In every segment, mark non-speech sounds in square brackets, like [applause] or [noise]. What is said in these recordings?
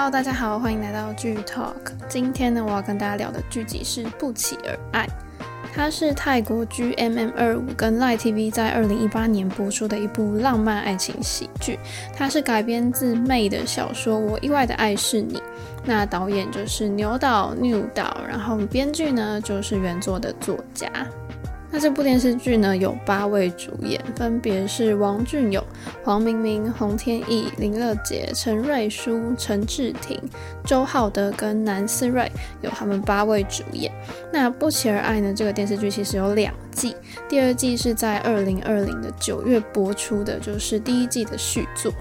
Hello，大家好，欢迎来到剧 Talk。今天呢，我要跟大家聊的剧集是《不期而爱》，它是泰国 GMM 二五跟 Line TV 在二零一八年播出的一部浪漫爱情喜剧。它是改编自 May 的小说《我意外的爱是你》，那导演就是牛导 New 导，然后编剧呢就是原作的作家。那这部电视剧呢，有八位主演，分别是王俊勇、黄明明、洪天意、林乐杰、陈瑞书、陈志廷、周浩德跟南思睿，有他们八位主演。那不期而爱呢，这个电视剧其实有两季，第二季是在二零二零的九月播出的，就是第一季的续作。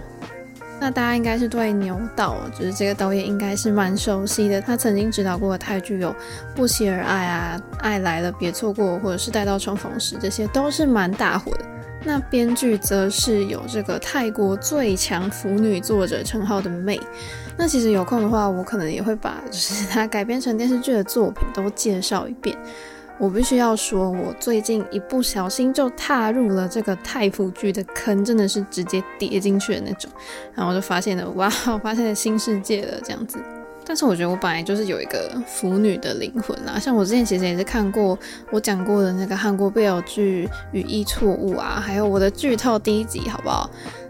那大家应该是对牛导，就是这个导演应该是蛮熟悉的。他曾经指导过的泰剧有《不期而爱》啊，《爱来了别错过》或者是《待到重逢时》，这些都是蛮大火的。那编剧则是有这个泰国最强腐女作者称号的妹。那其实有空的话，我可能也会把就是他改编成电视剧的作品都介绍一遍。我必须要说，我最近一不小心就踏入了这个泰腐剧的坑，真的是直接跌进去的那种。然后我就发现了，哇，我发现了新世界了这样子。但是我觉得我本来就是有一个腐女的灵魂啦，像我之前其实也是看过我讲过的那个韩国 BL 剧《语意错误》啊，还有我的剧透第一集，好不好？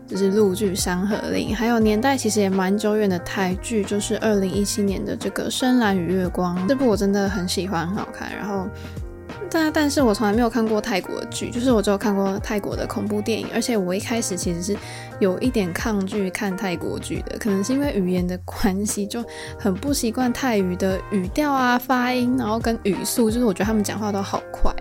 就是陆剧《山河令》，还有年代其实也蛮久远的台剧，就是二零一七年的这个《深蓝与月光》，这部我真的很喜欢，很好看。然后，但但是我从来没有看过泰国的剧，就是我只有看过泰国的恐怖电影，而且我一开始其实是有一点抗拒看泰国剧的，可能是因为语言的关系，就很不习惯泰语的语调啊、发音，然后跟语速，就是我觉得他们讲话都好快。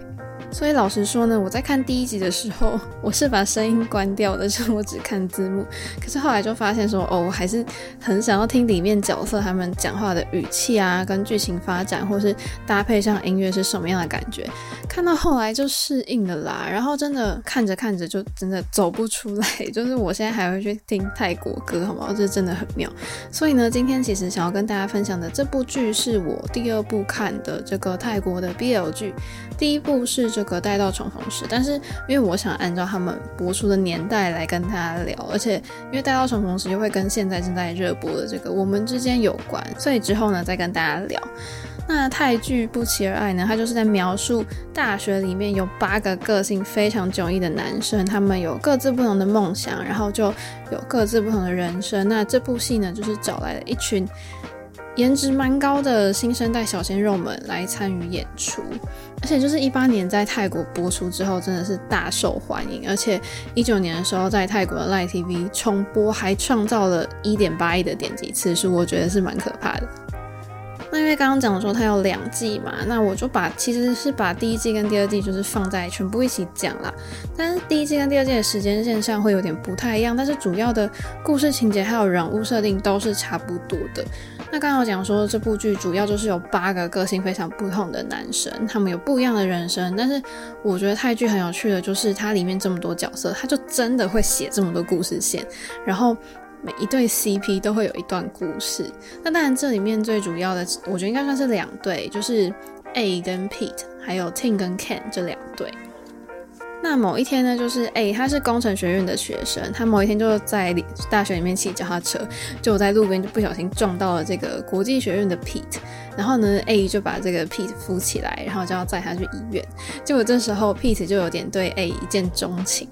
所以老实说呢，我在看第一集的时候，[laughs] 我是把声音关掉的，就我只看字幕。可是后来就发现说，哦，我还是很想要听里面角色他们讲话的语气啊，跟剧情发展，或是搭配上音乐是什么样的感觉。看到后来就适应了啦，然后真的看着看着就真的走不出来，[laughs] 就是我现在还会去听泰国歌，好不好？这真的很妙。所以呢，今天其实想要跟大家分享的这部剧是我第二部看的这个泰国的 BL 剧，第一部是。这个待到重逢时，但是因为我想按照他们播出的年代来跟大家聊，而且因为待到重逢时又会跟现在正在热播的这个我们之间有关，所以之后呢再跟大家聊。那泰剧不期而爱呢，它就是在描述大学里面有八个个性非常迥异的男生，他们有各自不同的梦想，然后就有各自不同的人生。那这部戏呢，就是找来了一群。颜值蛮高的新生代小鲜肉们来参与演出，而且就是一八年在泰国播出之后，真的是大受欢迎。而且一九年的时候，在泰国的 Line TV 重播，还创造了一点八亿的点击次数，我觉得是蛮可怕的。那因为刚刚讲说它有两季嘛，那我就把其实是把第一季跟第二季就是放在全部一起讲啦。但是第一季跟第二季的时间线上会有点不太一样，但是主要的故事情节还有人物设定都是差不多的。那刚刚讲说这部剧主要就是有八个个性非常不同的男生，他们有不一样的人生。但是我觉得泰剧很有趣的就是它里面这么多角色，它就真的会写这么多故事线，然后每一对 CP 都会有一段故事。那当然这里面最主要的，我觉得应该算是两对，就是 A 跟 Pete，还有 Ting 跟 Ken 这两对。那某一天呢，就是 A，他是工程学院的学生，他某一天就在大学里面骑脚踏车，就在路边就不小心撞到了这个国际学院的 Pete，然后呢，A 就把这个 Pete 扶起来，然后就要载他去医院，结果这时候 Pete 就有点对 A 一见钟情。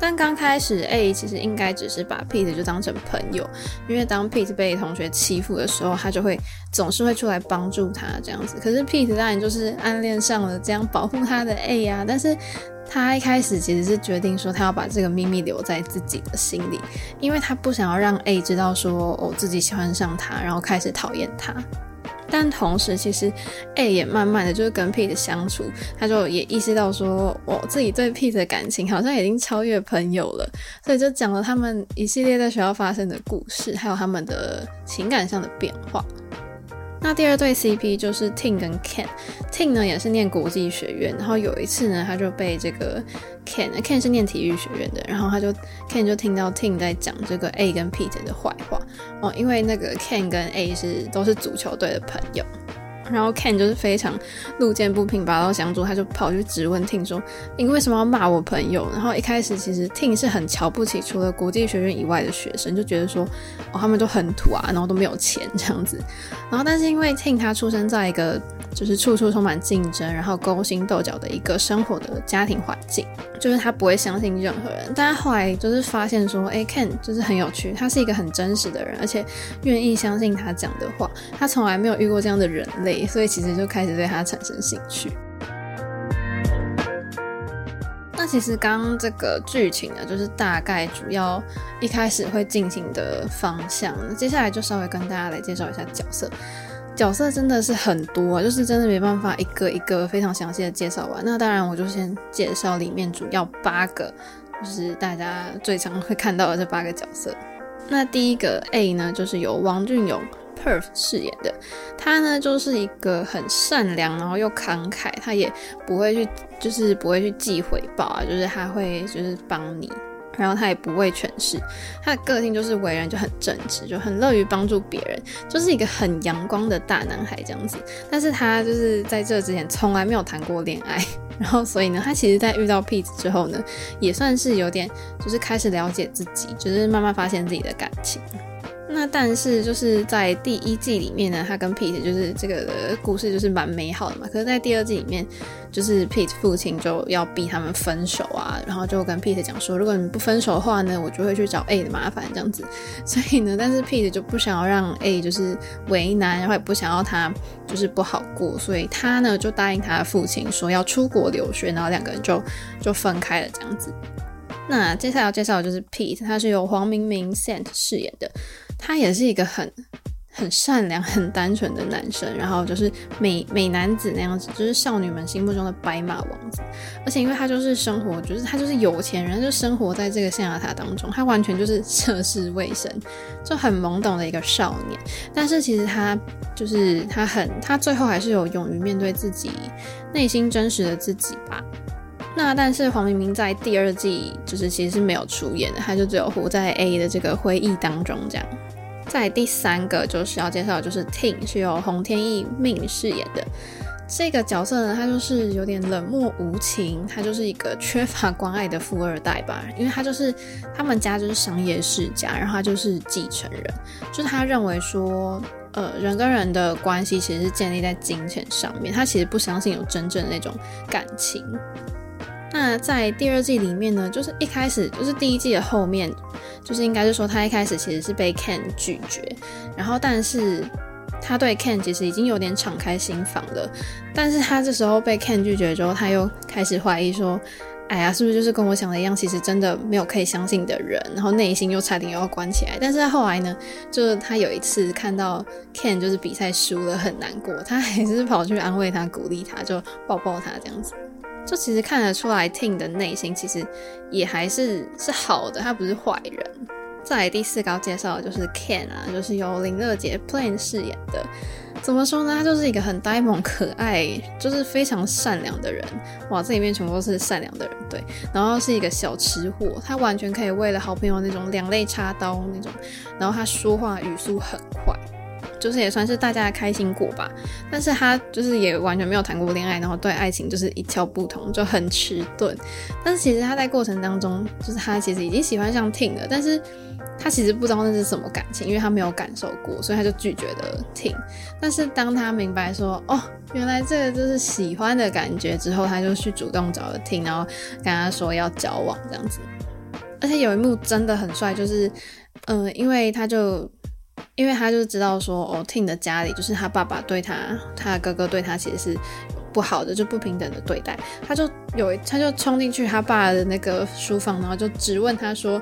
但刚开始，A 其实应该只是把 Pete 就当成朋友，因为当 Pete 被同学欺负的时候，他就会总是会出来帮助他这样子。可是 Pete 当然就是暗恋上了这样保护他的 A 呀，但是他一开始其实是决定说他要把这个秘密留在自己的心里，因为他不想要让 A 知道说哦自己喜欢上他，然后开始讨厌他。但同时，其实 A 也慢慢的就是跟 Pete 相处，他就也意识到说，我自己对 Pete 的感情好像已经超越朋友了，所以就讲了他们一系列在学校发生的故事，还有他们的情感上的变化。那第二对 CP 就是 Ting 跟 Ken，Ting 呢也是念国际学院，然后有一次呢，他就被这个 Ken，Ken 是念体育学院的，然后他就 Ken 就听到 Ting 在讲这个 A 跟 Peter 的坏话哦，因为那个 Ken 跟 A 是都是足球队的朋友。然后 Ken 就是非常路见不平拔刀相助，他就跑去质问 Ting 说：“你为什么要骂我朋友？”然后一开始其实 Ting 是很瞧不起除了国际学院以外的学生，就觉得说：“哦，他们都很土啊，然后都没有钱这样子。”然后但是因为 Ting 他出生在一个就是处处充满竞争，然后勾心斗角的一个生活的家庭环境，就是他不会相信任何人。但他后来就是发现说：“哎，Ken 就是很有趣，他是一个很真实的人，而且愿意相信他讲的话。他从来没有遇过这样的人类。”所以其实就开始对他产生兴趣。那其实刚刚这个剧情呢，就是大概主要一开始会进行的方向。那接下来就稍微跟大家来介绍一下角色。角色真的是很多，就是真的没办法一个一个非常详细的介绍完。那当然，我就先介绍里面主要八个，就是大家最常会看到的这八个角色。那第一个 A 呢，就是由王俊勇。Perf 饰演的他呢，就是一个很善良，然后又慷慨，他也不会去，就是不会去记回报啊，就是他会就是帮你，然后他也不畏权势，他的个性就是为人就很正直，就很乐于帮助别人，就是一个很阳光的大男孩这样子。但是他就是在这之前从来没有谈过恋爱，[laughs] 然后所以呢，他其实在遇到 Pete 之后呢，也算是有点就是开始了解自己，就是慢慢发现自己的感情。那但是就是在第一季里面呢，他跟 Pete 就是这个故事就是蛮美好的嘛。可是，在第二季里面，就是 Pete 父亲就要逼他们分手啊，然后就跟 Pete 讲说，如果你不分手的话呢，我就会去找 A 的麻烦这样子。所以呢，[laughs] 但是 Pete 就不想要让 A 就是为难，然后也不想要他就是不好过，所以他呢就答应他的父亲说要出国留学，然后两个人就就分开了这样子。那接下来要介绍的就是 Pete，他是由黄明明 Sant 饰演的。他也是一个很很善良、很单纯的男生，然后就是美美男子那样子，就是少女们心目中的白马王子。而且因为他就是生活，就是他就是有钱人，就生活在这个象牙塔当中，他完全就是涉世未深，就很懵懂的一个少年。但是其实他就是他很，他最后还是有勇于面对自己内心真实的自己吧。那但是黄明明在第二季就是其实是没有出演的，他就只有活在 A 的这个回忆当中这样。在第三个就是要介绍就是 Tin 是由洪天逸命饰演的这个角色呢，他就是有点冷漠无情，他就是一个缺乏关爱的富二代吧，因为他就是他们家就是商业世家，然后他就是继承人，就是他认为说，呃，人跟人的关系其实是建立在金钱上面，他其实不相信有真正的那种感情。那在第二季里面呢，就是一开始就是第一季的后面，就是应该是说他一开始其实是被 Ken 拒绝，然后但是他对 Ken 其实已经有点敞开心房了，但是他这时候被 Ken 拒绝之后，他又开始怀疑说，哎呀，是不是就是跟我想的一样，其实真的没有可以相信的人，然后内心又差点又要关起来。但是后来呢，就是他有一次看到 Ken 就是比赛输了很难过，他还是跑去安慰他、鼓励他，就抱抱他这样子。就其实看得出来，Ting 的内心其实也还是是好的，他不是坏人。再来第四个要介绍的就是 Ken 啊，就是由林乐杰 Plan 饰演的。怎么说呢？他就是一个很呆萌可爱，就是非常善良的人。哇，这里面全部都是善良的人，对。然后是一个小吃货，他完全可以为了好朋友那种两肋插刀那种。然后他说话语速很快。就是也算是大家的开心果吧，但是他就是也完全没有谈过恋爱，然后对爱情就是一窍不通，就很迟钝。但是其实他在过程当中，就是他其实已经喜欢上 Ting 了，但是他其实不知道那是什么感情，因为他没有感受过，所以他就拒绝了 Ting。但是当他明白说，哦，原来这个就是喜欢的感觉之后，他就去主动找了婷然后跟他说要交往这样子。而且有一幕真的很帅，就是，嗯、因为他就。因为他就知道说，哦，Tin 的家里就是他爸爸对他，他哥哥对他其实是不好的，就不平等的对待。他就有，他就冲进去他爸的那个书房，然后就质问他说，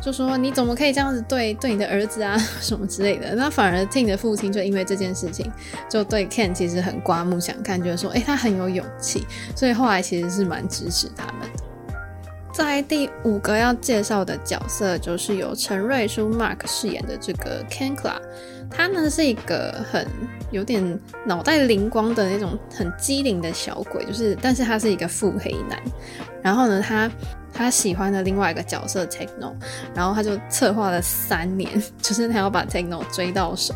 就说你怎么可以这样子对对你的儿子啊，[laughs] 什么之类的。那反而 Tin 的父亲就因为这件事情，就对 Ken 其实很刮目相看，觉得说，诶，他很有勇气，所以后来其实是蛮支持他们的。在第五个要介绍的角色，就是由陈瑞书 Mark 饰演的这个 Ken Kla，他呢是一个很有点脑袋灵光的那种很机灵的小鬼，就是但是他是一个腹黑男。然后呢，他他喜欢的另外一个角色 Techno，然后他就策划了三年，[laughs] 就是他要把 Techno 追到手。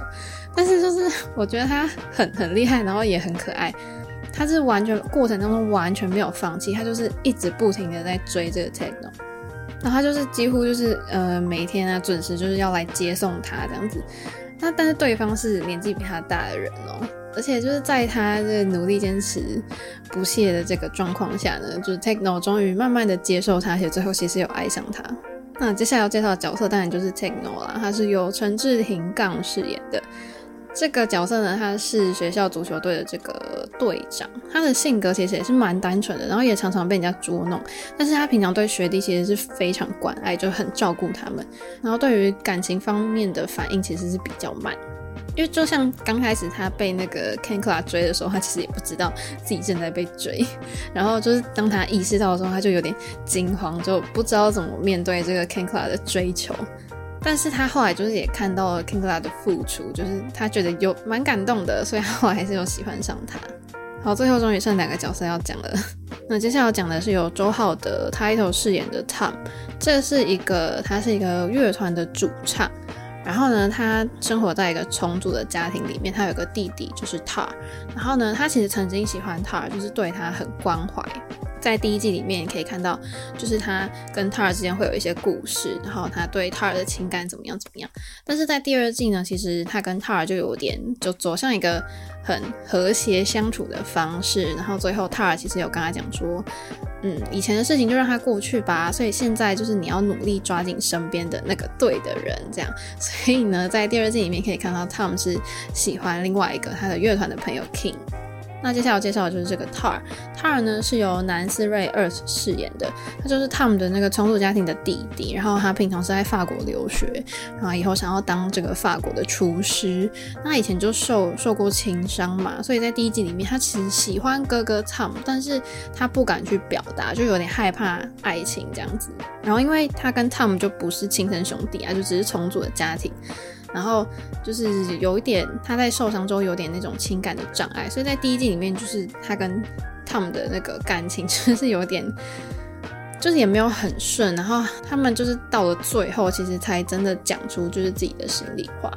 但是就是我觉得他很很厉害，然后也很可爱。他是完全过程当中完全没有放弃，他就是一直不停的在追这个 Techno，然后他就是几乎就是呃每天啊准时就是要来接送他这样子。那但是对方是年纪比他大的人哦，而且就是在他这努力坚持不懈的这个状况下呢，就是 Techno 终于慢慢的接受他，而且最后其实有爱上他。那接下来要介绍的角色当然就是 Techno 啦，他是由陈志廷杠饰演的。这个角色呢，他是学校足球队的这个队长，他的性格其实也是蛮单纯的，然后也常常被人家捉弄。但是他平常对学弟其实是非常关爱，就很照顾他们。然后对于感情方面的反应其实是比较慢，因为就像刚开始他被那个 Ken Clark 追的时候，他其实也不知道自己正在被追。然后就是当他意识到的时候，他就有点惊慌，就不知道怎么面对这个 Ken Clark 的追求。但是他后来就是也看到了 Kingla 的付出，就是他觉得有蛮感动的，所以他后来还是有喜欢上他。好，最后终于剩两个角色要讲了。那接下来要讲的是由周浩德 Title 饰演的 Tom，这是一个他是一个乐团的主唱，然后呢，他生活在一个重组的家庭里面，他有个弟弟就是 Tar，然后呢，他其实曾经喜欢 Tar，就是对他很关怀。在第一季里面也可以看到，就是他跟 Tar 之间会有一些故事，然后他对 Tar 的情感怎么样怎么样。但是在第二季呢，其实他跟 Tar 就有点就走向一个很和谐相处的方式，然后最后 Tar 其实有跟他讲说，嗯，以前的事情就让他过去吧，所以现在就是你要努力抓紧身边的那个对的人，这样。[laughs] 所以呢，在第二季里面可以看到 Tom 是喜欢另外一个他的乐团的朋友 King。那接下来要介绍的就是这个 Tar，Tar 呢是由南斯瑞厄饰演的，他就是 Tom 的那个重组家庭的弟弟，然后他平常是在法国留学，然后以后想要当这个法国的厨师，那以前就受受过情伤嘛，所以在第一季里面他其实喜欢哥哥 Tom，但是他不敢去表达，就有点害怕爱情这样子，然后因为他跟 Tom 就不是亲生兄弟啊，就只是重组的家庭。然后就是有一点，他在受伤之后有点那种情感的障碍，所以在第一季里面，就是他跟 Tom 的那个感情就是有点，就是也没有很顺。然后他们就是到了最后，其实才真的讲出就是自己的心里话。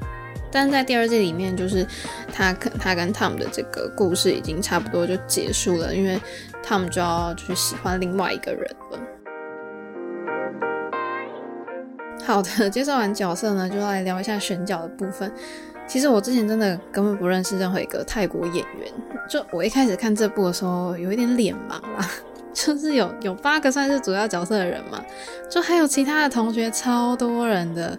但在第二季里面，就是他跟他跟 Tom 的这个故事已经差不多就结束了，因为 Tom 就要去喜欢另外一个人了。好的，介绍完角色呢，就来聊一下选角的部分。其实我之前真的根本不认识任何一个泰国演员，就我一开始看这部的时候，有一点脸盲啦。[laughs] 就是有有八个算是主要角色的人嘛，就还有其他的同学，超多人的。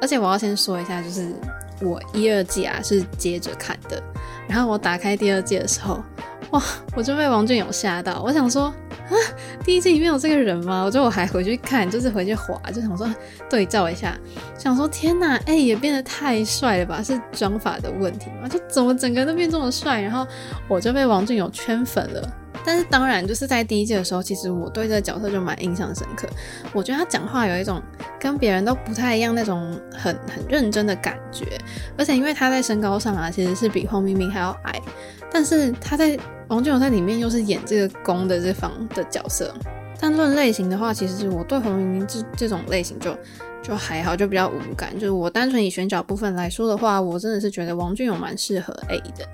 而且我要先说一下，就是我一二季啊是接着看的，然后我打开第二季的时候，哇，我就被王俊勇吓到，我想说。啊，第一季里面有这个人吗？我就我还回去看，就是回去滑，就想说对照一下，想说天哪，哎、也变得太帅了吧？是妆发的问题吗？就怎么整个人都变这么帅？然后我就被王俊勇圈粉了。但是当然，就是在第一季的时候，其实我对这个角色就蛮印象深刻。我觉得他讲话有一种跟别人都不太一样那种很很认真的感觉，而且因为他在身高上啊，其实是比黄明明还要矮，但是他在。王俊勇在里面又是演这个攻的这方的角色，但论类型的话，其实我对黄明明这这种类型就就还好，就比较无感。就是我单纯以选角部分来说的话，我真的是觉得王俊勇蛮适合 A 的。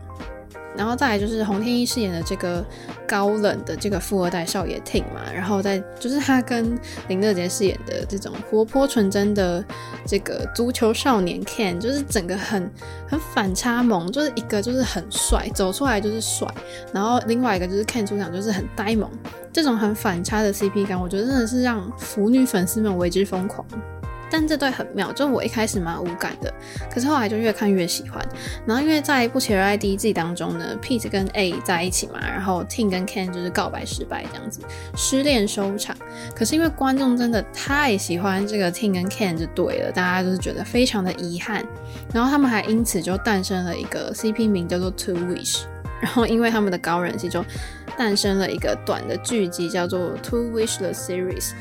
然后再来就是洪天一饰演的这个高冷的这个富二代少爷 Ting 嘛，然后再就是他跟林乐杰饰演的这种活泼纯真的这个足球少年 Ken，就是整个很很反差萌，就是一个就是很帅，走出来就是帅，然后另外一个就是 Ken 出场就是很呆萌，这种很反差的 CP 感，我觉得真的是让腐女粉丝们为之疯狂。但这对很妙，就我一开始蛮无感的，可是后来就越看越喜欢。然后因为在《不期而爱》第一季当中呢，Pete 跟 A 在一起嘛，然后 Tin 跟 Ken 就是告白失败这样子，失恋收场。可是因为观众真的太喜欢这个 Tin 跟 Ken 就对了，大家就是觉得非常的遗憾。然后他们还因此就诞生了一个 CP 名叫做 Two Wish，然后因为他们的高人气就诞生了一个短的剧集叫做 Two Wish the Series。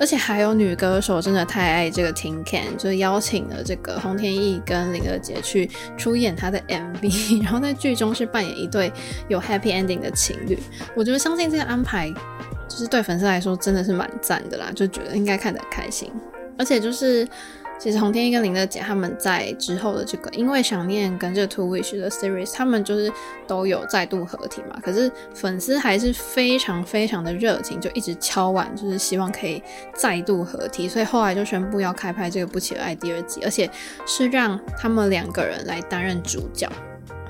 而且还有女歌手真的太爱这个 Tin Can，就是邀请了这个洪天逸跟林乐杰去出演他的 MV，[laughs] 然后在剧中是扮演一对有 Happy Ending 的情侣。我觉得相信这个安排，就是对粉丝来说真的是蛮赞的啦，就觉得应该看得开心。而且就是其实洪天一跟林乐姐他们在之后的这个因为想念跟这个 Two Wish 的 series，他们就是都有再度合体嘛。可是粉丝还是非常非常的热情，就一直敲碗，就是希望可以再度合体。所以后来就宣布要开拍这个《不期而爱》第二季，而且是让他们两个人来担任主角。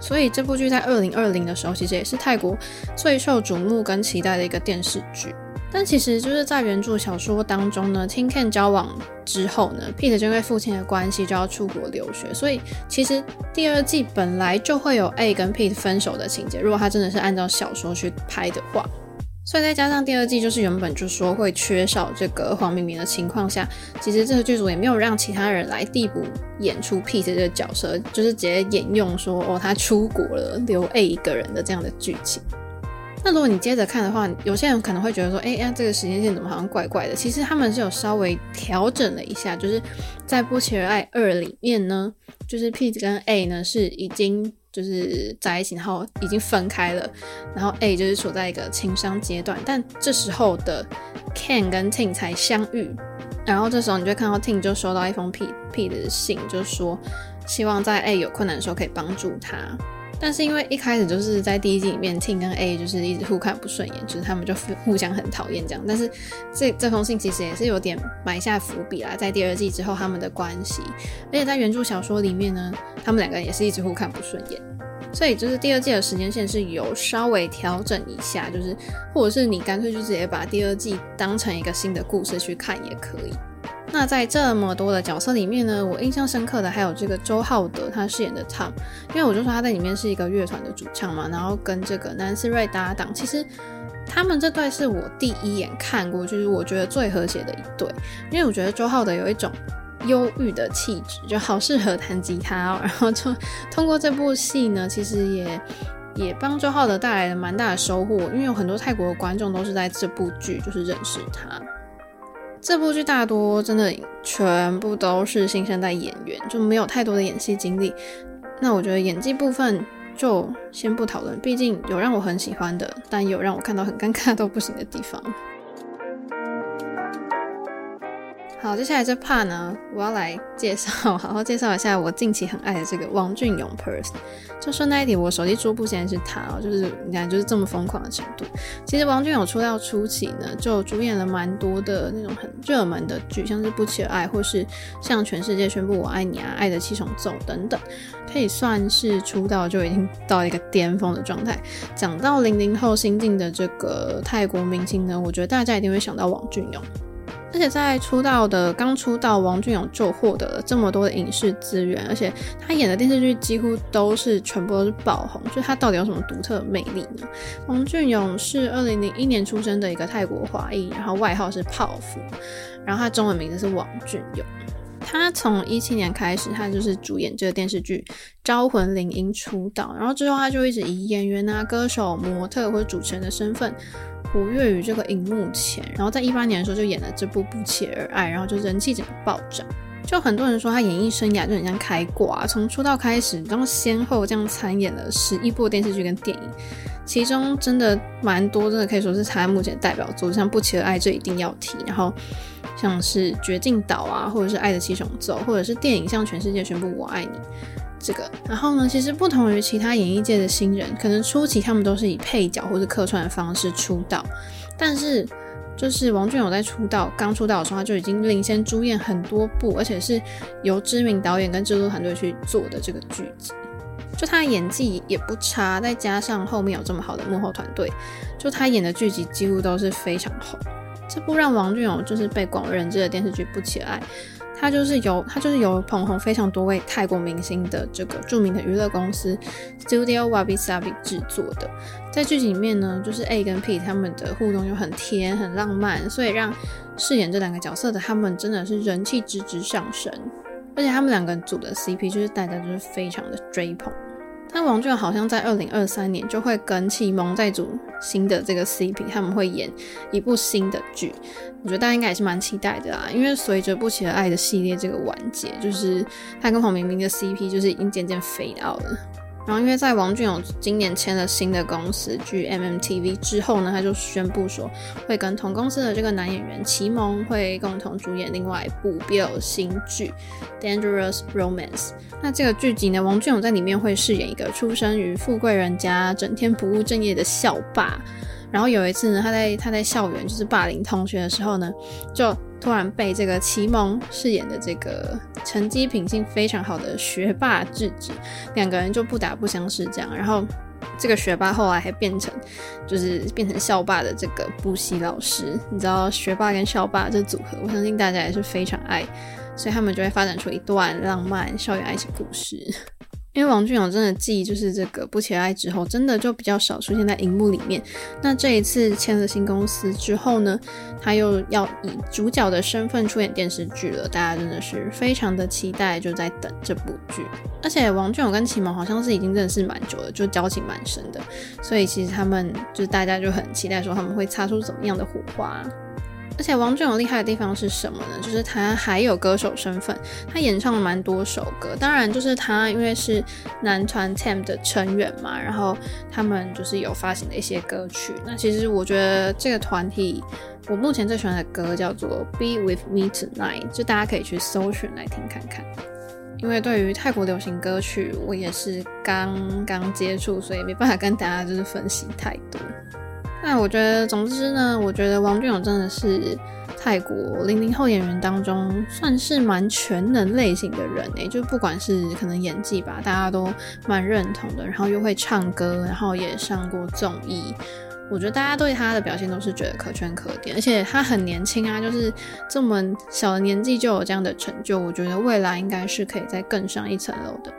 所以这部剧在二零二零的时候，其实也是泰国最受瞩目跟期待的一个电视剧。但其实就是在原著小说当中呢，Ting Ken 交往之后呢，Peter 就因为父亲的关系就要出国留学，所以其实第二季本来就会有 A 跟 Pete 分手的情节。如果他真的是按照小说去拍的话，所以再加上第二季就是原本就说会缺少这个黄明明的情况下，其实这个剧组也没有让其他人来递补演出 Pete 这个角色，就是直接沿用说哦他出国了，留 A 一个人的这样的剧情。那如果你接着看的话，有些人可能会觉得说，哎、欸、呀，这个时间线怎么好像怪怪的？其实他们是有稍微调整了一下，就是在《不期而爱二》里面呢，就是 Pete 跟 A 呢是已经就是在一起，然后已经分开了，然后 A 就是处在一个情商阶段，但这时候的 Ken 跟 Ting 才相遇，然后这时候你就看到 Ting 就收到一封 Pete Pete 的信，就说希望在 A 有困难的时候可以帮助他。但是因为一开始就是在第一季里面，Tin 跟 A 就是一直互看不顺眼，就是他们就互相很讨厌这样。但是这这封信其实也是有点埋下伏笔啦，在第二季之后他们的关系，而且在原著小说里面呢，他们两个人也是一直互看不顺眼。所以就是第二季的时间线是有稍微调整一下，就是或者是你干脆就直接把第二季当成一个新的故事去看也可以。那在这么多的角色里面呢，我印象深刻的还有这个周浩德他饰演的 Tom，因为我就说他在里面是一个乐团的主唱嘛，然后跟这个南斯瑞搭档，其实他们这对是我第一眼看过，就是我觉得最和谐的一对，因为我觉得周浩德有一种忧郁的气质，就好适合弹吉他哦，[laughs] 然后就通过这部戏呢，其实也也帮周浩德带来了蛮大的收获，因为有很多泰国的观众都是在这部剧就是认识他。这部剧大多真的全部都是新生代演员，就没有太多的演戏经历。那我觉得演技部分就先不讨论，毕竟有让我很喜欢的，但有让我看到很尴尬都不行的地方。好，接下来这 part 呢，我要来介绍，好好介绍一下我近期很爱的这个王俊勇 Perth。[laughs] 就顺带一提，我手机桌布现在是他哦，就是你看，就是这么疯狂的程度。其实王俊勇出道初期呢，就主演了蛮多的那种很热门的剧，像是《不期而爱》或是《向全世界宣布我爱你》啊，《爱的七重奏》等等，[laughs] 可以算是出道就已经到一个巅峰的状态。讲到零零后新晋的这个泰国明星呢，我觉得大家一定会想到王俊勇。而且在出道的刚出道，王俊勇就获得了这么多的影视资源，而且他演的电视剧几乎都是全部都是爆红，就他到底有什么独特魅力呢？王俊勇是二零零一年出生的一个泰国华裔，然后外号是泡芙，然后他中文名字是王俊勇。他从一七年开始，他就是主演这个电视剧《招魂铃音》出道，然后之后他就一直以演员啊、歌手、模特或者主持人的身份。活跃于这个荧幕前，然后在一八年的时候就演了这部《不期而爱》，然后就人气整个暴涨。就很多人说他演艺生涯就很像开挂，从出道开始，然后先后这样参演了十一部电视剧跟电影，其中真的蛮多，真的可以说是他目前代表作，像《不期而爱》这一定要提，然后像是《绝境岛》啊，或者是《爱的七重奏》，或者是电影《向全世界宣布我爱你》。这个，然后呢，其实不同于其他演艺界的新人，可能初期他们都是以配角或者客串的方式出道，但是就是王俊勇在出道刚出道的时候，他就已经领先主演很多部，而且是由知名导演跟制作团队去做的这个剧集，就他的演技也不差，再加上后面有这么好的幕后团队，就他演的剧集几乎都是非常红。这部让王俊勇就是被广为人知的电视剧《不起来它》。就是由他就是由捧红非常多位泰国明星的这个著名的娱乐公司 Studio Wabi Sabi 制作的，在剧集里面呢，就是 A 跟 P 他们的互动又很甜很浪漫，所以让饰演这两个角色的他们真的是人气直直上升，而且他们两个组的 CP 就是大家就是非常的追捧。但王俊好像在二零二三年就会跟启蒙在组新的这个 CP，他们会演一部新的剧，我觉得大家应该也是蛮期待的啦。因为随着《不期而爱》的系列这个完结，就是他跟黄明明的 CP 就是已经渐渐 fade out 了。然后因为在王俊勇今年签了新的公司 GMMTV 之后呢，他就宣布说会跟同公司的这个男演员齐蒙会共同主演另外一部 Bill 新剧 Dangerous Romance。那这个剧集呢，王俊勇在里面会饰演一个出生于富贵人家、整天不务正业的校霸。然后有一次呢，他在他在校园就是霸凌同学的时候呢，就突然被这个齐蒙饰演的这个成绩品性非常好的学霸制止，两个人就不打不相识这样。然后这个学霸后来还变成就是变成校霸的这个补习老师，你知道学霸跟校霸这组合，我相信大家也是非常爱，所以他们就会发展出一段浪漫校园爱情故事。因为王俊勇真的继就是这个不期而爱之后，真的就比较少出现在荧幕里面。那这一次签了新公司之后呢，他又要以主角的身份出演电视剧了，大家真的是非常的期待，就在等这部剧。而且王俊勇跟启蒙好像是已经认识蛮久了，就交情蛮深的，所以其实他们就大家就很期待说他们会擦出怎么样的火花。而且王俊勇厉害的地方是什么呢？就是他还有歌手身份，他演唱了蛮多首歌。当然，就是他因为是男团 TEM 的成员嘛，然后他们就是有发行的一些歌曲。那其实我觉得这个团体，我目前最喜欢的歌叫做《Be With Me Tonight》，就大家可以去搜寻来听看看。因为对于泰国流行歌曲，我也是刚刚接触，所以没办法跟大家就是分析太多。那我觉得，总之呢，我觉得王俊勇真的是泰国零零后演员当中算是蛮全能类型的人诶，就不管是可能演技吧，大家都蛮认同的，然后又会唱歌，然后也上过综艺，我觉得大家对他的表现都是觉得可圈可点，而且他很年轻啊，就是这么小的年纪就有这样的成就，我觉得未来应该是可以再更上一层楼的。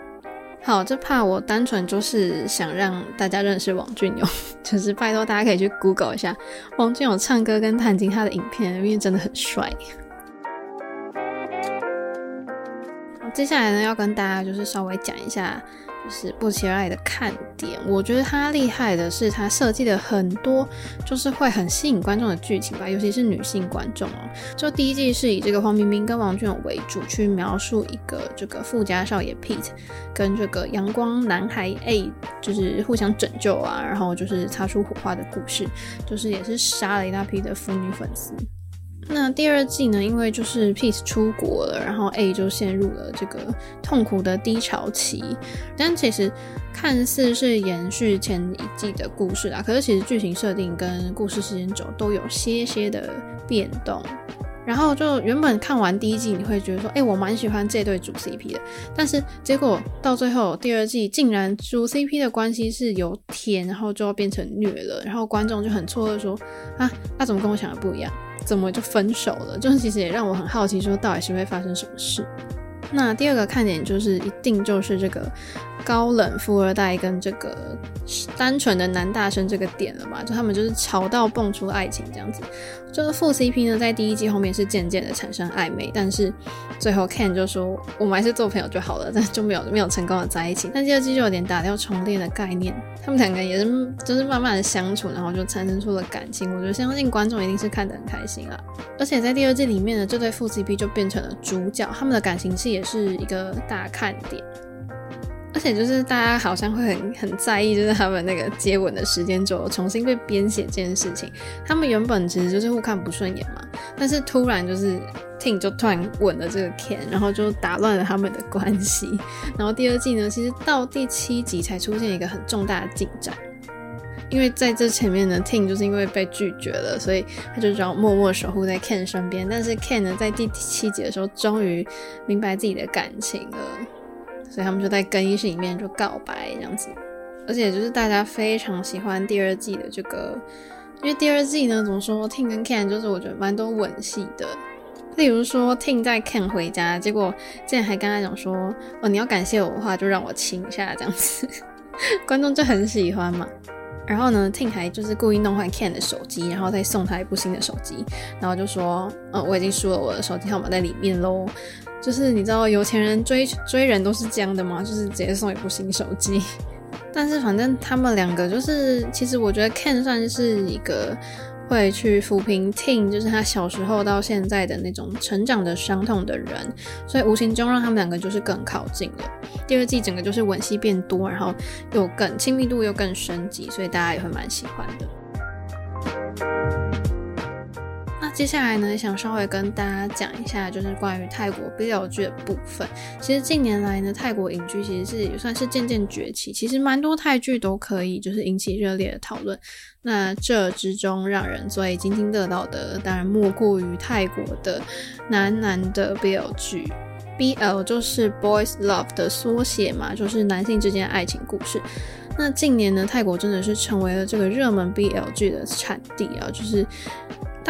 好，这怕我单纯就是想让大家认识王俊勇，[laughs] 就是拜托大家可以去 Google 一下王俊勇唱歌跟弹琴他的影片，因为真的很帅。接下来呢，要跟大家就是稍微讲一下。就是不期而爱的看点，我觉得他厉害的是他设计的很多就是会很吸引观众的剧情吧，尤其是女性观众哦。就第一季是以这个黄冰冰跟王俊勇为主，去描述一个这个富家少爷 Pete 跟这个阳光男孩 A 就是互相拯救啊，然后就是擦出火花的故事，就是也是杀了一大批的腐女粉丝。那第二季呢？因为就是 Pete 出国了，然后 A 就陷入了这个痛苦的低潮期。但其实看似是延续前一季的故事啦，可是其实剧情设定跟故事时间轴都有些些的变动。然后就原本看完第一季，你会觉得说，哎，我蛮喜欢这对主 CP 的。但是结果到最后第二季，竟然主 CP 的关系是由甜，然后就要变成虐了。然后观众就很错愕说，啊，那怎么跟我想的不一样？怎么就分手了？就是其实也让我很好奇，说到底是会发生什么事。那第二个看点就是一定就是这个高冷富二代跟这个单纯的男大生这个点了吧？就他们就是吵到蹦出爱情这样子。就是副 CP 呢，在第一季后面是渐渐的产生暧昧，但是最后 Ken 就说我们还是做朋友就好了，但就没有没有成功的在一起。但第二季就有点打掉重练的概念，他们两个也是就是慢慢的相处，然后就产生出了感情。我觉得相信观众一定是看得很开心啊。而且在第二季里面呢，这对副 CP 就变成了主角，他们的感情戏也是一个大看点。而且就是大家好像会很很在意，就是他们那个接吻的时间轴重新被编写这件事情。他们原本其实就是互看不顺眼嘛，但是突然就是 TIN 就突然吻了这个 Ken，然后就打乱了他们的关系。然后第二季呢，其实到第七集才出现一个很重大的进展，因为在这前面呢，TIN 就是因为被拒绝了，所以他就只好默默守护在 Ken 身边。但是 Ken 呢，在第七集的时候，终于明白自己的感情了。所以他们就在更衣室里面就告白这样子，而且就是大家非常喜欢第二季的这个，因为第二季呢，怎么说，Ting 跟 Ken 就是我觉得蛮多吻戏的，例如说 Ting 带 Ken 回家，结果竟然还跟他讲说，哦，你要感谢我的话，就让我亲一下。这样子，[laughs] 观众就很喜欢嘛。然后呢，Ting 还就是故意弄坏 Ken 的手机，然后再送他一部新的手机，然后就说，嗯，我已经输了我的手机号码在里面喽。就是你知道有钱人追追人都是这样的吗？就是直接送一部新手机。[laughs] 但是反正他们两个就是，其实我觉得 Ken 算是一个会去抚平 Tin 就是他小时候到现在的那种成长的伤痛的人，所以无形中让他们两个就是更靠近了。第二季整个就是吻戏变多，然后又更亲密度又更升级，所以大家也会蛮喜欢的。接下来呢，想稍微跟大家讲一下，就是关于泰国 BL 剧的部分。其实近年来呢，泰国影剧其实是也算是渐渐崛起，其实蛮多泰剧都可以就是引起热烈的讨论。那这之中让人最津津乐道的，当然莫过于泰国的男男的 BL 剧。BL 就是 Boys Love 的缩写嘛，就是男性之间爱情故事。那近年呢，泰国真的是成为了这个热门 BL 剧的产地啊，就是。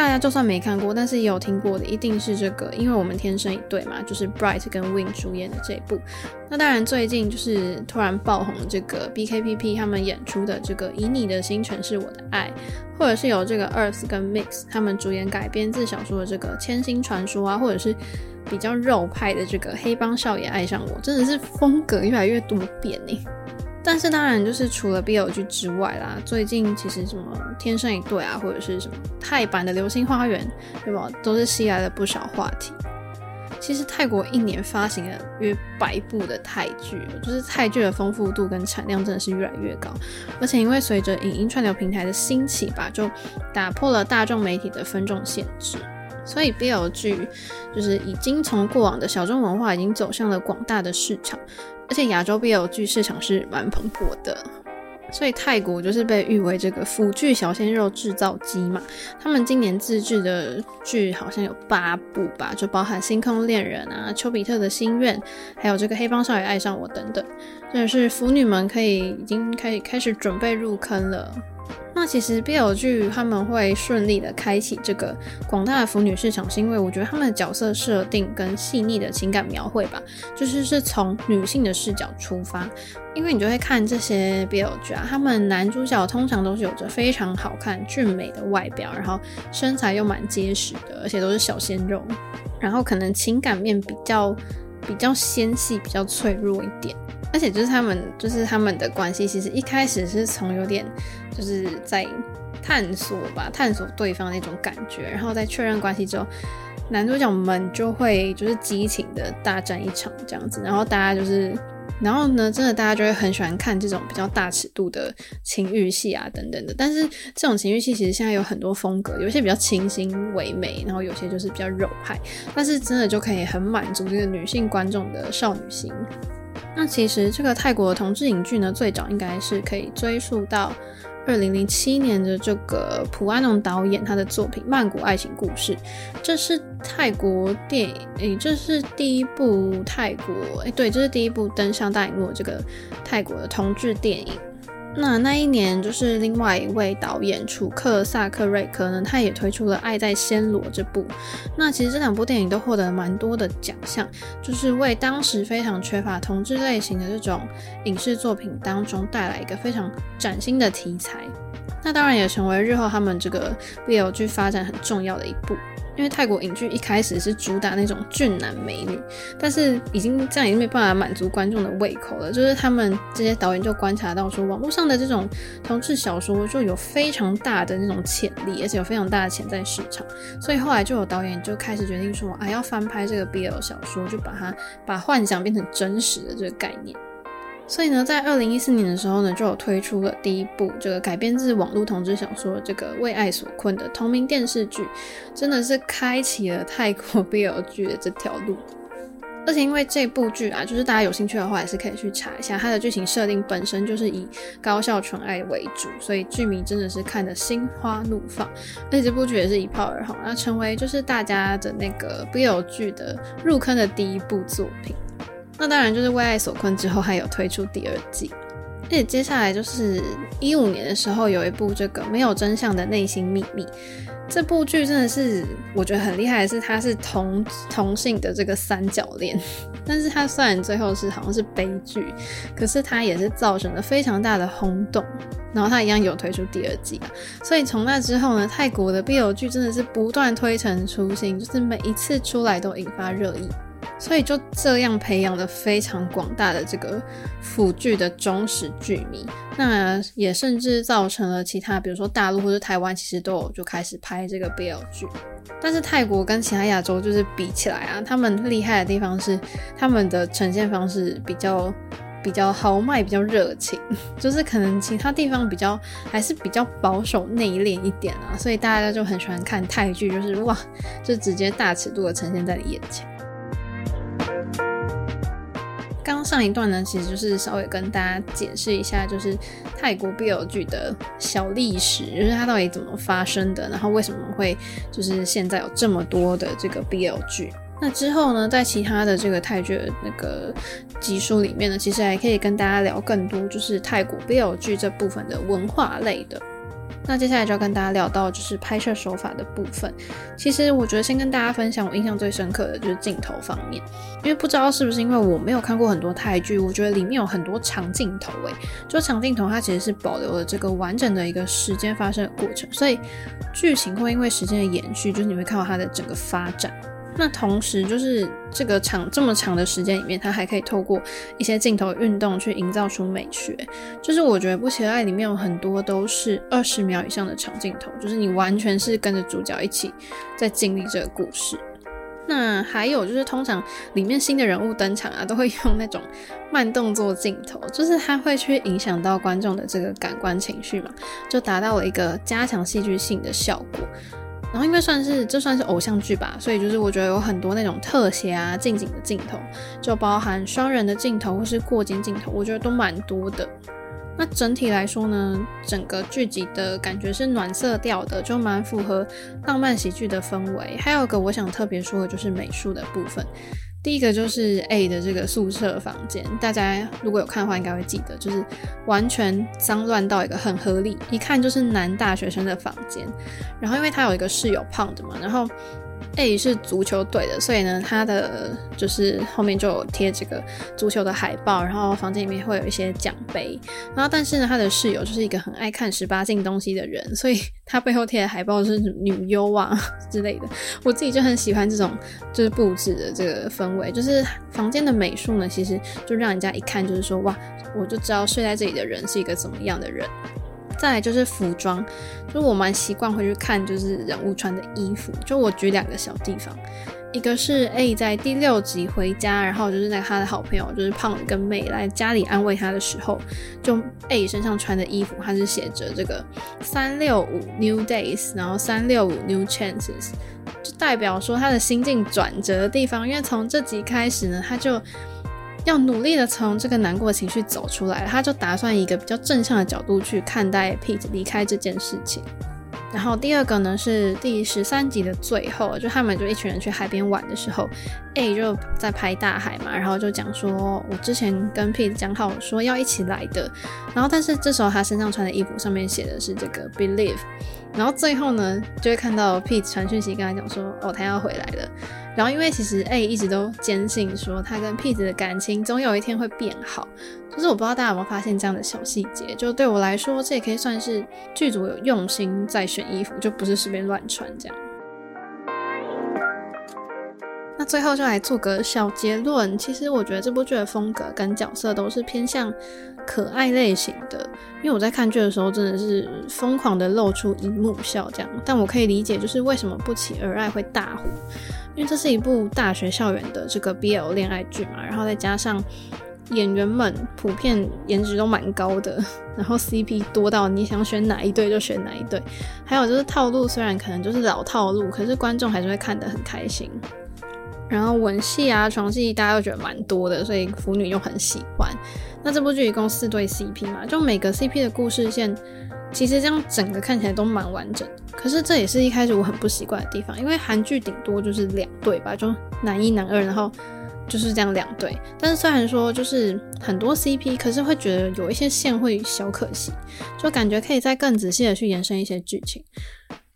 大家就算没看过，但是也有听过的，一定是这个，因为我们天生一对嘛，就是 Bright 跟 Win 主演的这一部。那当然，最近就是突然爆红这个 BKPP 他们演出的这个《以你的心诠释我的爱》，或者是有这个 Earth 跟 Mix 他们主演改编自小说的这个《千星传说》啊，或者是比较肉派的这个《黑帮少爷爱上我》，真的是风格越来越多变呢。但是当然，就是除了 BL 剧之外啦，最近其实什么天生一对啊，或者是什么泰版的《流星花园》，对吧，都是吸来了不少话题。其实泰国一年发行了约百部的泰剧，就是泰剧的丰富度跟产量真的是越来越高。而且因为随着影音串流平台的兴起吧，就打破了大众媒体的分众限制，所以 BL 剧就是已经从过往的小众文化，已经走向了广大的市场。而且亚洲 BL 剧市场是蛮蓬勃的，所以泰国就是被誉为这个腐剧小鲜肉制造机嘛。他们今年自制的剧好像有八部吧，就包含《星空恋人》啊、《丘比特的心愿》，还有这个《黑帮少爷爱上我》等等，真的是腐女们可以已经开始开始准备入坑了。那其实 BL 剧他们会顺利的开启这个广大的腐女市场，是因为我觉得他们的角色设定跟细腻的情感描绘吧，就是是从女性的视角出发。因为你就会看这些 BL 剧啊，他们男主角通常都是有着非常好看俊美的外表，然后身材又蛮结实的，而且都是小鲜肉，然后可能情感面比较比较纤细，比较脆弱一点。而且就是他们，就是他们的关系，其实一开始是从有点就是在探索吧，探索对方那种感觉，然后在确认关系之后，男主角们就会就是激情的大战一场这样子，然后大家就是，然后呢，真的大家就会很喜欢看这种比较大尺度的情欲戏啊等等的。但是这种情欲戏其实现在有很多风格，有些比较清新唯美，然后有些就是比较肉派，但是真的就可以很满足这个女性观众的少女心。那其实这个泰国的同志影剧呢，最早应该是可以追溯到二零零七年的这个普安农导演他的作品《曼谷爱情故事》，这是泰国电影，诶，这是第一部泰国，诶，对，这是第一部登上大荧幕的这个泰国的同志电影。那那一年，就是另外一位导演楚克萨克瑞克呢，他也推出了《爱在暹罗》这部。那其实这两部电影都获得了蛮多的奖项，就是为当时非常缺乏同志类型的这种影视作品当中带来一个非常崭新的题材。那当然也成为日后他们这个 BL 剧发展很重要的一步。因为泰国影剧一开始是主打那种俊男美女，但是已经这样已经没办法满足观众的胃口了。就是他们这些导演就观察到说，网络上的这种同志小说就有非常大的那种潜力，而且有非常大的潜在市场。所以后来就有导演就开始决定说，啊，要翻拍这个 BL 小说，就把它把幻想变成真实的这个概念。所以呢，在二零一四年的时候呢，就有推出了第一部这个改编自网络同志小说这个为爱所困的同名电视剧，真的是开启了泰国 BL 剧的这条路。而且因为这部剧啊，就是大家有兴趣的话，也是可以去查一下，它的剧情设定本身就是以高校纯爱为主，所以剧迷真的是看得心花怒放。而且这部剧也是一炮而红，然后成为就是大家的那个 BL 剧的入坑的第一部作品。那当然就是为爱所困之后还有推出第二季，而且接下来就是一五年的时候有一部这个没有真相的内心秘密，这部剧真的是我觉得很厉害的是它是同同性的这个三角恋，[laughs] 但是它虽然最后是好像是悲剧，可是它也是造成了非常大的轰动，然后它一样有推出第二季啊，所以从那之后呢，泰国的 BL 剧真的是不断推陈出新，就是每一次出来都引发热议。所以就这样培养了非常广大的这个腐剧的忠实剧迷。那也甚至造成了其他，比如说大陆或者台湾，其实都有就开始拍这个 BL 剧。但是泰国跟其他亚洲就是比起来啊，他们厉害的地方是他们的呈现方式比较。比较豪迈，比较热情，[laughs] 就是可能其他地方比较还是比较保守内敛一点啊，所以大家就很喜欢看泰剧，就是哇，就直接大尺度的呈现在你眼前。刚上一段呢，其实就是稍微跟大家解释一下，就是泰国 BL 剧的小历史，就是它到底怎么发生的，然后为什么会就是现在有这么多的这个 BL 剧。那之后呢，在其他的这个泰剧那个集数里面呢，其实还可以跟大家聊更多，就是泰国 BL 剧这部分的文化类的。那接下来就要跟大家聊到就是拍摄手法的部分。其实我觉得先跟大家分享我印象最深刻的就是镜头方面，因为不知道是不是因为我没有看过很多泰剧，我觉得里面有很多长镜头，诶，就长镜头它其实是保留了这个完整的一个时间发生的过程，所以剧情会因为时间的延续，就是你会看到它的整个发展。那同时，就是这个长这么长的时间里面，它还可以透过一些镜头运动去营造出美学。就是我觉得《不期而爱》里面有很多都是二十秒以上的长镜头，就是你完全是跟着主角一起在经历这个故事。那还有就是，通常里面新的人物登场啊，都会用那种慢动作镜头，就是它会去影响到观众的这个感官情绪嘛，就达到了一个加强戏剧性的效果。然后因为算是这算是偶像剧吧，所以就是我觉得有很多那种特写啊、近景的镜头，就包含双人的镜头或是过肩镜头，我觉得都蛮多的。那整体来说呢，整个剧集的感觉是暖色调的，就蛮符合浪漫喜剧的氛围。还有个我想特别说的就是美术的部分。第一个就是 A 的这个宿舍房间，大家如果有看的话，应该会记得，就是完全脏乱到一个很合理，一看就是男大学生的房间。然后因为他有一个室友胖的嘛，然后。A 是足球队的，所以呢，他的就是后面就有贴这个足球的海报，然后房间里面会有一些奖杯，然后但是呢，他的室友就是一个很爱看十八禁东西的人，所以他背后贴的海报是女优啊之类的。我自己就很喜欢这种就是布置的这个氛围，就是房间的美术呢，其实就让人家一看就是说哇，我就知道睡在这里的人是一个怎么样的人。再来就是服装，就我蛮习惯回去看，就是人物穿的衣服。就我举两个小地方，一个是 A 在第六集回家，然后就是那个他的好朋友就是胖跟妹来家里安慰他的时候，就 A 身上穿的衣服，他是写着这个三六五 New Days，然后三六五 New Chances，就代表说他的心境转折的地方。因为从这集开始呢，他就。要努力的从这个难过的情绪走出来，他就打算以一个比较正向的角度去看待 Pete 离开这件事情。然后第二个呢是第十三集的最后，就他们就一群人去海边玩的时候，A 就在拍大海嘛，然后就讲说，我之前跟 Pete 讲好说要一起来的，然后但是这时候他身上穿的衣服上面写的是这个 Believe，然后最后呢就会看到 Pete 传讯息跟他讲说，哦，他要回来了。然后因为其实 A 一直都坚信说他跟 P 子的感情总有一天会变好。就是我不知道大家有没有发现这样的小细节，就对我来说，这也可以算是剧组有用心在选衣服，就不是随便乱穿这样。那最后就来做个小结论，其实我觉得这部剧的风格跟角色都是偏向可爱类型的，因为我在看剧的时候真的是疯狂的露出荧幕笑这样，但我可以理解就是为什么不期而爱会大火，因为这是一部大学校园的这个 BL 恋爱剧嘛，然后再加上。演员们普遍颜值都蛮高的，然后 CP 多到你想选哪一对就选哪一对，还有就是套路虽然可能就是老套路，可是观众还是会看得很开心。然后吻戏啊、床戏大家都觉得蛮多的，所以腐女又很喜欢。那这部剧一共四对 CP 嘛，就每个 CP 的故事线其实这样整个看起来都蛮完整的。可是这也是一开始我很不习惯的地方，因为韩剧顶多就是两对吧，就男一男二，然后。就是这样两对，但是虽然说就是很多 CP，可是会觉得有一些线会小可惜，就感觉可以再更仔细的去延伸一些剧情。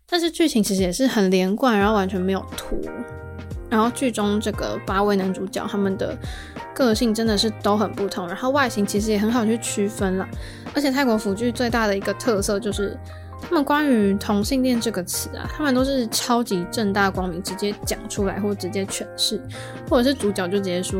但是剧情其实也是很连贯，然后完全没有图。然后剧中这个八位男主角他们的个性真的是都很不同，然后外形其实也很好去区分啦。而且泰国腐剧最大的一个特色就是。他们关于同性恋这个词啊，他们都是超级正大光明，直接讲出来，或直接诠释，或者是主角就直接说：“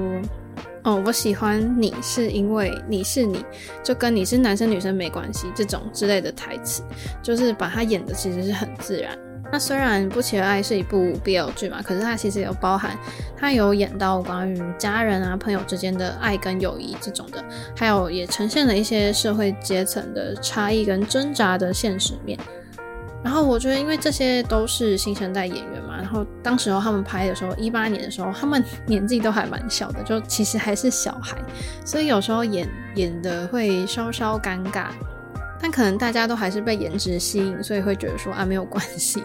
哦，我喜欢你是因为你是你，就跟你是男生女生没关系。”这种之类的台词，就是把他演的其实是很自然。那虽然《不期而爱》是一部 BL 剧嘛，可是它其实有包含，它有演到关于家人啊、朋友之间的爱跟友谊这种的，还有也呈现了一些社会阶层的差异跟挣扎的现实面。然后我觉得，因为这些都是新生代演员嘛，然后当时候他们拍的时候，一八年的时候，他们 [laughs] 年纪都还蛮小的，就其实还是小孩，所以有时候演演的会稍稍尴尬。但可能大家都还是被颜值吸引，所以会觉得说啊，没有关系。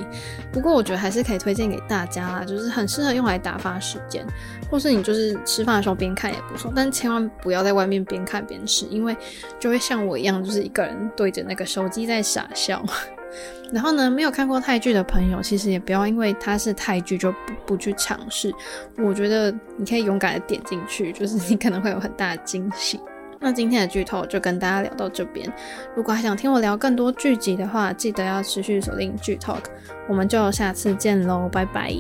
不过我觉得还是可以推荐给大家啦，就是很适合用来打发时间，或是你就是吃饭的时候边看也不错。但千万不要在外面边看边吃，因为就会像我一样，就是一个人对着那个手机在傻笑。[laughs] 然后呢，没有看过泰剧的朋友，其实也不要因为它是泰剧就不不去尝试。我觉得你可以勇敢的点进去，就是你可能会有很大的惊喜。那今天的剧透就跟大家聊到这边。如果还想听我聊更多剧集的话，记得要持续锁定剧透。我们就下次见喽，拜拜。